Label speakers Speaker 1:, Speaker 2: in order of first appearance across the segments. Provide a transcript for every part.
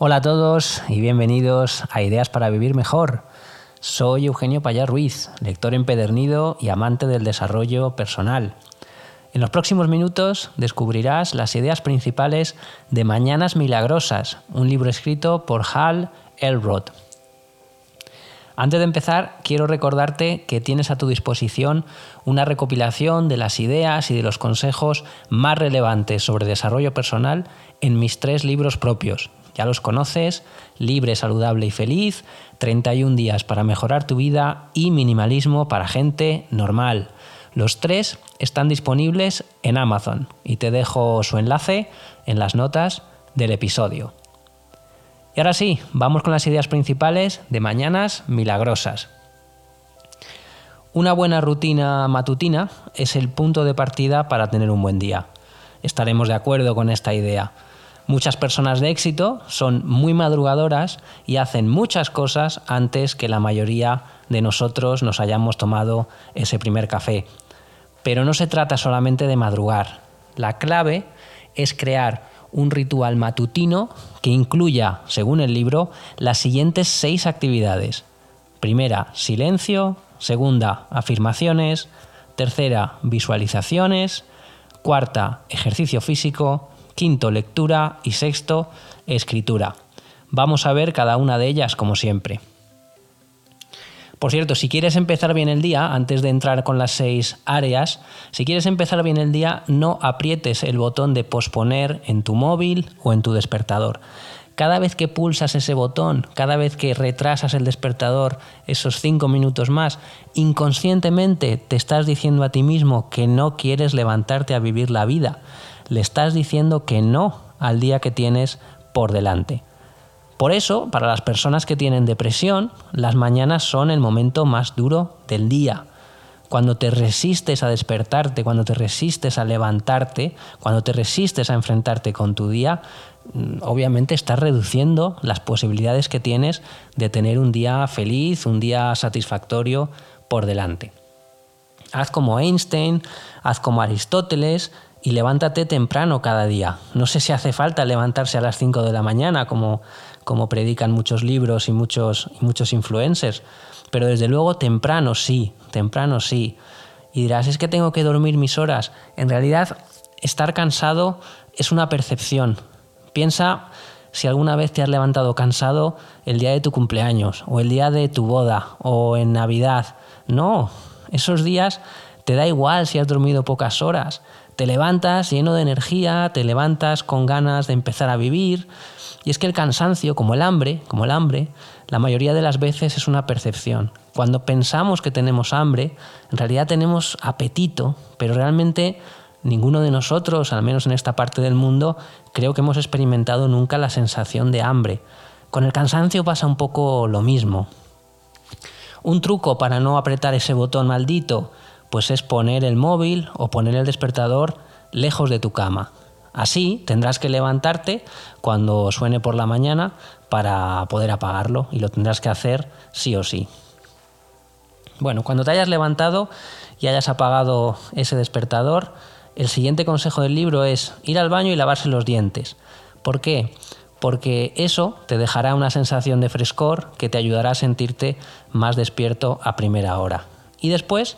Speaker 1: Hola a todos y bienvenidos a Ideas para Vivir Mejor. Soy Eugenio Payá Ruiz, lector empedernido y amante del desarrollo personal. En los próximos minutos descubrirás las ideas principales de Mañanas Milagrosas, un libro escrito por Hal Elrod. Antes de empezar, quiero recordarte que tienes a tu disposición una recopilación de las ideas y de los consejos más relevantes sobre desarrollo personal en mis tres libros propios, ya los conoces, Libre, Saludable y Feliz, 31 días para mejorar tu vida y Minimalismo para gente normal. Los tres están disponibles en Amazon y te dejo su enlace en las notas del episodio. Y ahora sí, vamos con las ideas principales de Mañanas Milagrosas. Una buena rutina matutina es el punto de partida para tener un buen día. Estaremos de acuerdo con esta idea. Muchas personas de éxito son muy madrugadoras y hacen muchas cosas antes que la mayoría de nosotros nos hayamos tomado ese primer café. Pero no se trata solamente de madrugar. La clave es crear un ritual matutino que incluya, según el libro, las siguientes seis actividades. Primera, silencio. Segunda, afirmaciones. Tercera, visualizaciones. Cuarta, ejercicio físico quinto lectura y sexto escritura. Vamos a ver cada una de ellas como siempre. Por cierto, si quieres empezar bien el día, antes de entrar con las seis áreas, si quieres empezar bien el día, no aprietes el botón de posponer en tu móvil o en tu despertador. Cada vez que pulsas ese botón, cada vez que retrasas el despertador esos cinco minutos más, inconscientemente te estás diciendo a ti mismo que no quieres levantarte a vivir la vida le estás diciendo que no al día que tienes por delante. Por eso, para las personas que tienen depresión, las mañanas son el momento más duro del día. Cuando te resistes a despertarte, cuando te resistes a levantarte, cuando te resistes a enfrentarte con tu día, mm, obviamente estás reduciendo las posibilidades que tienes de tener un día feliz, un día satisfactorio por delante. Haz como Einstein, haz como Aristóteles, y levántate temprano cada día. No sé si hace falta levantarse a las 5 de la mañana, como, como predican muchos libros y muchos, y muchos influencers, pero desde luego temprano sí, temprano sí. Y dirás, es que tengo que dormir mis horas. En realidad, estar cansado es una percepción. Piensa si alguna vez te has levantado cansado el día de tu cumpleaños, o el día de tu boda, o en Navidad. No, esos días te da igual si has dormido pocas horas te levantas lleno de energía, te levantas con ganas de empezar a vivir. Y es que el cansancio, como el hambre, como el hambre, la mayoría de las veces es una percepción. Cuando pensamos que tenemos hambre, en realidad tenemos apetito, pero realmente ninguno de nosotros, al menos en esta parte del mundo, creo que hemos experimentado nunca la sensación de hambre. Con el cansancio pasa un poco lo mismo. Un truco para no apretar ese botón maldito pues es poner el móvil o poner el despertador lejos de tu cama. Así tendrás que levantarte cuando suene por la mañana para poder apagarlo y lo tendrás que hacer sí o sí. Bueno, cuando te hayas levantado y hayas apagado ese despertador, el siguiente consejo del libro es ir al baño y lavarse los dientes. ¿Por qué? Porque eso te dejará una sensación de frescor que te ayudará a sentirte más despierto a primera hora. Y después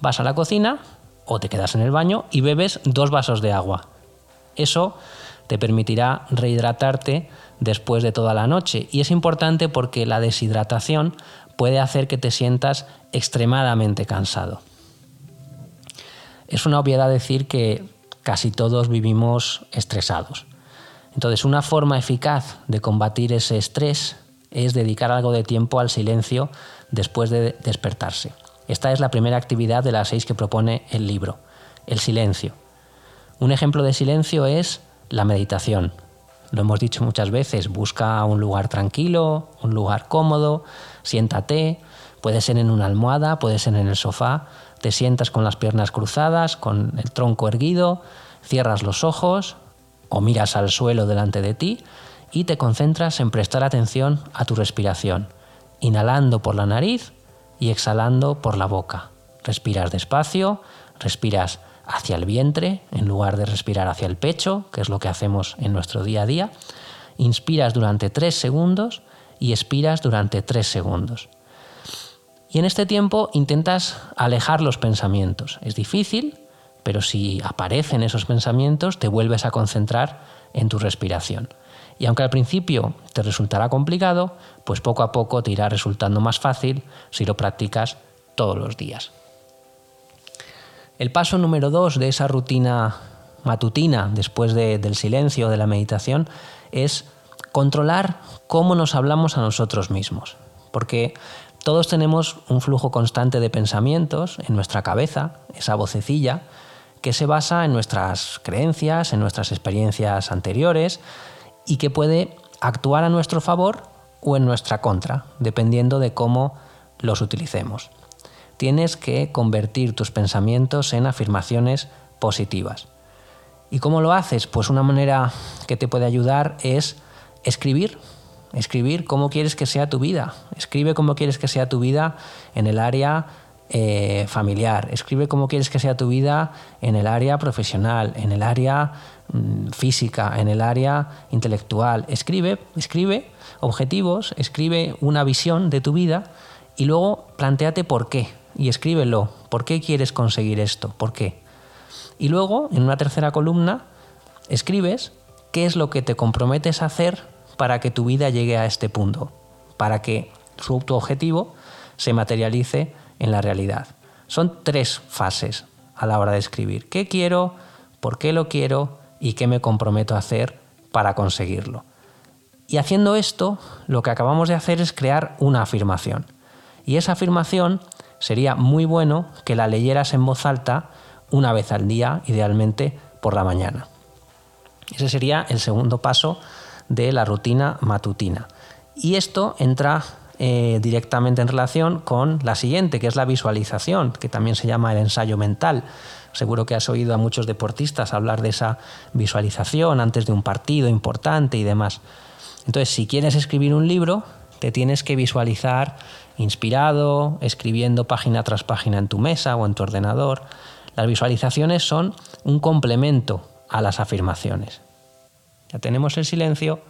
Speaker 1: vas a la cocina o te quedas en el baño y bebes dos vasos de agua. Eso te permitirá rehidratarte después de toda la noche y es importante porque la deshidratación puede hacer que te sientas extremadamente cansado. Es una obviedad decir que casi todos vivimos estresados. Entonces, una forma eficaz de combatir ese estrés es dedicar algo de tiempo al silencio después de despertarse. Esta es la primera actividad de las seis que propone el libro, el silencio. Un ejemplo de silencio es la meditación. Lo hemos dicho muchas veces, busca un lugar tranquilo, un lugar cómodo, siéntate, puede ser en una almohada, puede ser en el sofá, te sientas con las piernas cruzadas, con el tronco erguido, cierras los ojos o miras al suelo delante de ti y te concentras en prestar atención a tu respiración, inhalando por la nariz y exhalando por la boca. Respiras despacio, respiras hacia el vientre en lugar de respirar hacia el pecho, que es lo que hacemos en nuestro día a día. Inspiras durante tres segundos y expiras durante tres segundos. Y en este tiempo intentas alejar los pensamientos. Es difícil, pero si aparecen esos pensamientos te vuelves a concentrar en tu respiración. Y aunque al principio te resultará complicado, pues poco a poco te irá resultando más fácil si lo practicas todos los días. El paso número dos de esa rutina matutina después del silencio, de la meditación, es controlar cómo nos hablamos a nosotros mismos. Porque todos tenemos un flujo constante de pensamientos en nuestra cabeza, esa vocecilla, que se basa en nuestras creencias, en nuestras experiencias anteriores y que puede actuar a nuestro favor o en nuestra contra, dependiendo de cómo los utilicemos. Tienes que convertir tus pensamientos en afirmaciones positivas. ¿Y cómo lo haces? Pues una manera que te puede ayudar es escribir. Escribir cómo quieres que sea tu vida. Escribe cómo quieres que sea tu vida en el área eh, familiar. Escribe cómo quieres que sea tu vida en el área profesional, en el área mm, física, en el área intelectual. Escribe, escribe objetivos, escribe una visión de tu vida y luego planteate por qué y escríbelo. ¿Por qué quieres conseguir esto? ¿Por qué? Y luego, en una tercera columna, escribes qué es lo que te comprometes a hacer para que tu vida llegue a este punto, para que tu objetivo se materialice en la realidad. Son tres fases a la hora de escribir. ¿Qué quiero? ¿Por qué lo quiero? ¿Y qué me comprometo a hacer para conseguirlo? Y haciendo esto, lo que acabamos de hacer es crear una afirmación. Y esa afirmación sería muy bueno que la leyeras en voz alta una vez al día, idealmente por la mañana. Ese sería el segundo paso de la rutina matutina. Y esto entra eh, directamente en relación con la siguiente, que es la visualización, que también se llama el ensayo mental. Seguro que has oído a muchos deportistas hablar de esa visualización antes de un partido importante y demás. Entonces, si quieres escribir un libro, te tienes que visualizar inspirado, escribiendo página tras página en tu mesa o en tu ordenador. Las visualizaciones son un complemento a las afirmaciones. Ya tenemos el silencio,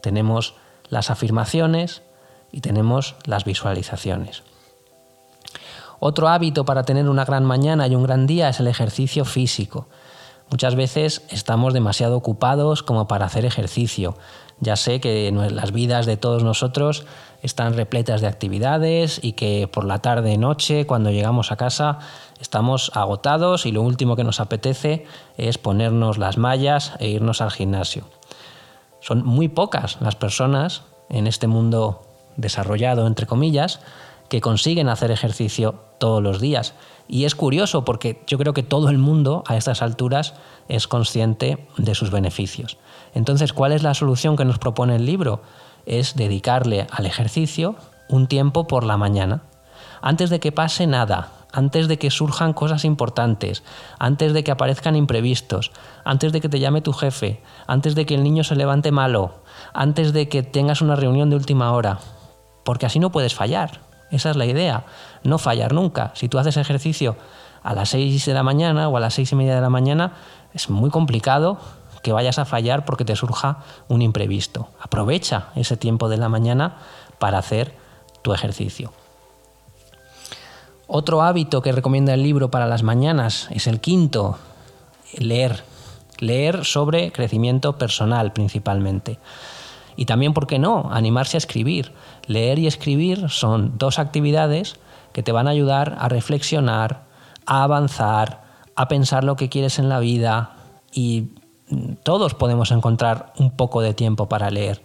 Speaker 1: tenemos las afirmaciones, y tenemos las visualizaciones. Otro hábito para tener una gran mañana y un gran día es el ejercicio físico. Muchas veces estamos demasiado ocupados como para hacer ejercicio. Ya sé que las vidas de todos nosotros están repletas de actividades y que por la tarde noche, cuando llegamos a casa, estamos agotados y lo último que nos apetece es ponernos las mallas e irnos al gimnasio. Son muy pocas las personas en este mundo desarrollado, entre comillas, que consiguen hacer ejercicio todos los días. Y es curioso porque yo creo que todo el mundo a estas alturas es consciente de sus beneficios. Entonces, ¿cuál es la solución que nos propone el libro? Es dedicarle al ejercicio un tiempo por la mañana, antes de que pase nada, antes de que surjan cosas importantes, antes de que aparezcan imprevistos, antes de que te llame tu jefe, antes de que el niño se levante malo, antes de que tengas una reunión de última hora porque así no puedes fallar. Esa es la idea, no fallar nunca. Si tú haces ejercicio a las 6 de la mañana o a las seis y media de la mañana, es muy complicado que vayas a fallar porque te surja un imprevisto. Aprovecha ese tiempo de la mañana para hacer tu ejercicio. Otro hábito que recomienda el libro para las mañanas es el quinto, leer. Leer sobre crecimiento personal principalmente. Y también, ¿por qué no?, animarse a escribir. Leer y escribir son dos actividades que te van a ayudar a reflexionar, a avanzar, a pensar lo que quieres en la vida y todos podemos encontrar un poco de tiempo para leer.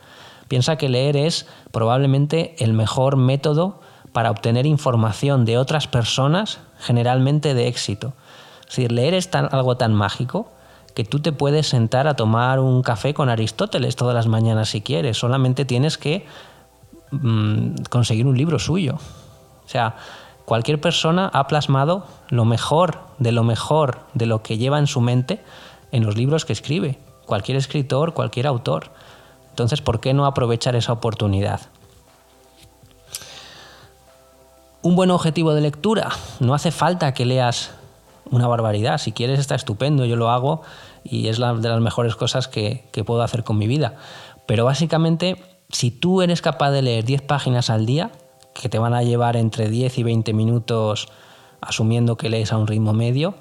Speaker 1: Piensa que leer es probablemente el mejor método para obtener información de otras personas, generalmente de éxito. Es decir, leer es algo tan mágico que tú te puedes sentar a tomar un café con Aristóteles todas las mañanas si quieres, solamente tienes que mm, conseguir un libro suyo. O sea, cualquier persona ha plasmado lo mejor de lo mejor de lo que lleva en su mente en los libros que escribe. Cualquier escritor, cualquier autor. Entonces, ¿por qué no aprovechar esa oportunidad? Un buen objetivo de lectura. No hace falta que leas una barbaridad. Si quieres está estupendo, yo lo hago y es la, de las mejores cosas que, que puedo hacer con mi vida. Pero básicamente, si tú eres capaz de leer 10 páginas al día, que te van a llevar entre 10 y 20 minutos asumiendo que lees a un ritmo medio,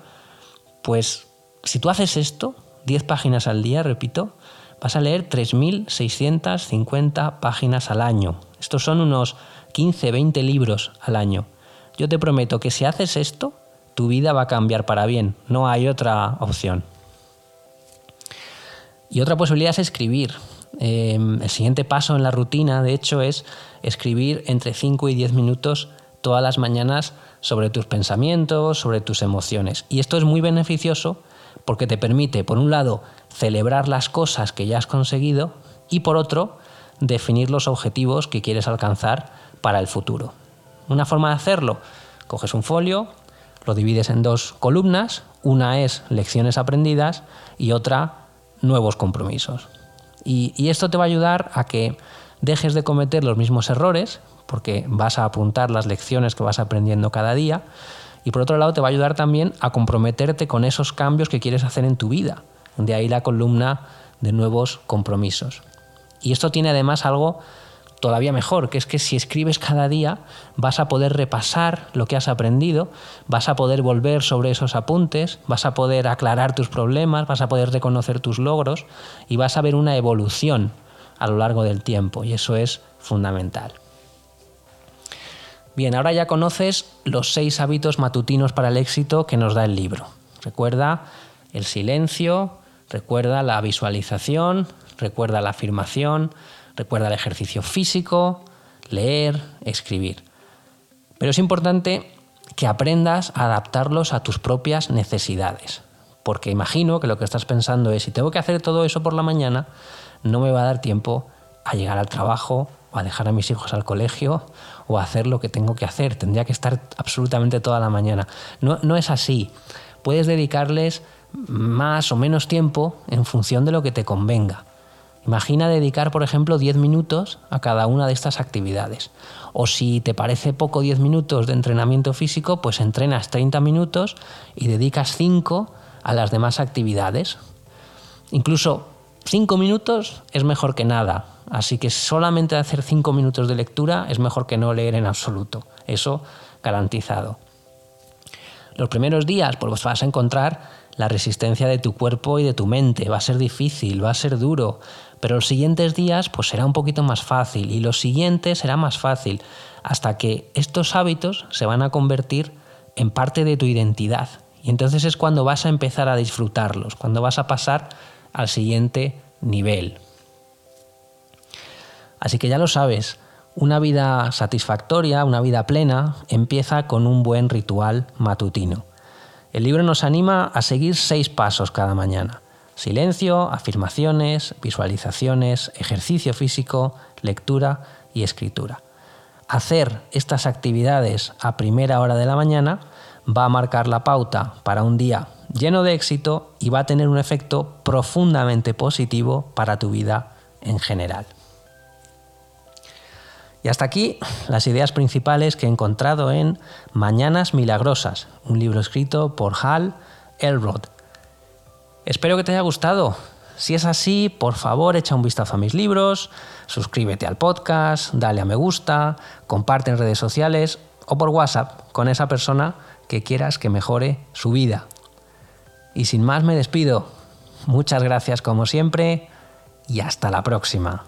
Speaker 1: pues si tú haces esto, 10 páginas al día, repito, vas a leer 3.650 páginas al año. Estos son unos 15, 20 libros al año. Yo te prometo que si haces esto, tu vida va a cambiar para bien. No hay otra opción. Y otra posibilidad es escribir. Em, el siguiente paso en la rutina, de hecho, es escribir entre 5 y 10 minutos todas las mañanas sobre tus pensamientos, sobre tus emociones. Y esto es muy beneficioso porque te permite, por un lado, celebrar las cosas que ya has conseguido y por otro, definir los objetivos que quieres alcanzar para el futuro. Una forma de hacerlo, coges un folio, lo divides en dos columnas, una es lecciones aprendidas y otra nuevos compromisos. Y, esto te va a ayudar a que dejes de cometer los mismos errores, porque vas a apuntar las lecciones que vas aprendiendo cada día, y por otro lado te va a ayudar también a comprometerte con esos cambios que quieres hacer en tu vida. De ahí la columna de nuevos compromisos. Y esto tiene además algo todavía mejor, que es que si escribes cada día vas a poder repasar lo que has aprendido, vas a poder volver sobre esos apuntes, vas a poder aclarar tus problemas, vas a poder reconocer tus logros y vas a ver una evolución a lo largo del tiempo y eso es fundamental. Bien, ahora ya conoces los seis hábitos matutinos para el éxito que nos da el libro. Recuerda el silencio, recuerda la visualización, recuerda la afirmación, recuerda el ejercicio físico, leer, escribir. Pero es importante que aprendas a adaptarlos a tus propias necesidades. Porque imagino que lo que estás pensando es, si tengo que hacer todo eso por la mañana, no me va a dar tiempo a llegar al trabajo, o a dejar a mis hijos al colegio o a hacer lo que tengo que hacer. Tendría que estar absolutamente toda la mañana. No, no es así. Puedes dedicarles más o menos tiempo en función de lo que te convenga. Imagina dedicar, por ejemplo, 10 minutos a cada una de estas actividades. O si te parece poco 10 minutos de entrenamiento físico, pues entrenas 30 minutos y dedicas 5 a las demás actividades. Incluso 5 minutos es mejor que nada. Así que solamente hacer cinco minutos de lectura es mejor que no leer en absoluto. Eso garantizado. Los primeros días pues vas a encontrar la resistencia de tu cuerpo y de tu mente. Va a ser difícil, va a ser duro, pero los siguientes días pues será un poquito más fácil y los siguientes será más fácil hasta que estos hábitos se van a convertir en parte de tu identidad. Y entonces es cuando vas a empezar a disfrutarlos, cuando vas a pasar al siguiente nivel. Así que ya lo sabes, una vida satisfactoria, una vida plena, empieza con un buen ritual matutino. El libro nos anima a seguir seis pasos cada mañana. Silencio, afirmaciones, visualizaciones, ejercicio físico, lectura y escritura. Hacer estas actividades a primera hora de la mañana va a marcar la pauta para un día lleno de éxito y va a tener un efecto profundamente positivo para tu vida en general. Y hasta aquí las ideas principales que he encontrado en Mañanas Milagrosas, un libro escrito por Hal Elrod. Espero que te haya gustado. Si es así, por favor echa un vistazo a mis libros, suscríbete al podcast, dale a me gusta, comparte en redes sociales o por WhatsApp con esa persona que quieras que mejore su vida. Y sin más me despido. Muchas gracias como siempre y hasta la próxima.